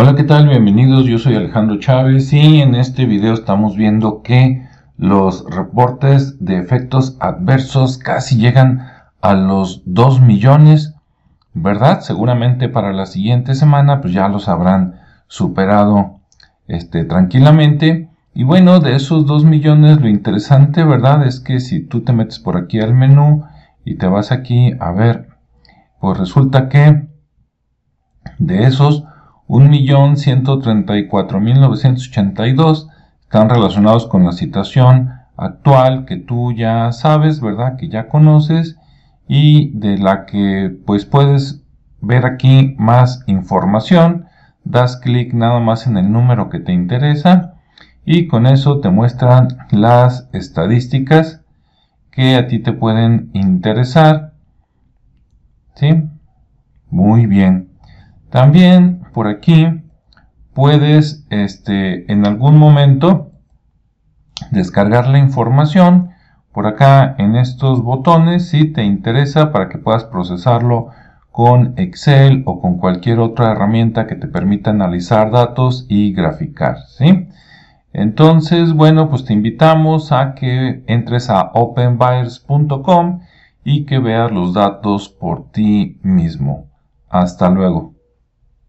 Hola, ¿qué tal? Bienvenidos, yo soy Alejandro Chávez y en este video estamos viendo que los reportes de efectos adversos casi llegan a los 2 millones, ¿verdad? Seguramente para la siguiente semana pues ya los habrán superado este, tranquilamente. Y bueno, de esos 2 millones lo interesante, ¿verdad? Es que si tú te metes por aquí al menú y te vas aquí a ver, pues resulta que de esos 1.134.982 están relacionados con la situación actual que tú ya sabes, ¿verdad? Que ya conoces y de la que pues puedes ver aquí más información. Das clic nada más en el número que te interesa y con eso te muestran las estadísticas que a ti te pueden interesar. ¿Sí? Muy bien. También por aquí puedes este, en algún momento descargar la información por acá en estos botones si te interesa para que puedas procesarlo con Excel o con cualquier otra herramienta que te permita analizar datos y graficar. ¿sí? Entonces, bueno, pues te invitamos a que entres a openbuyers.com y que veas los datos por ti mismo. Hasta luego.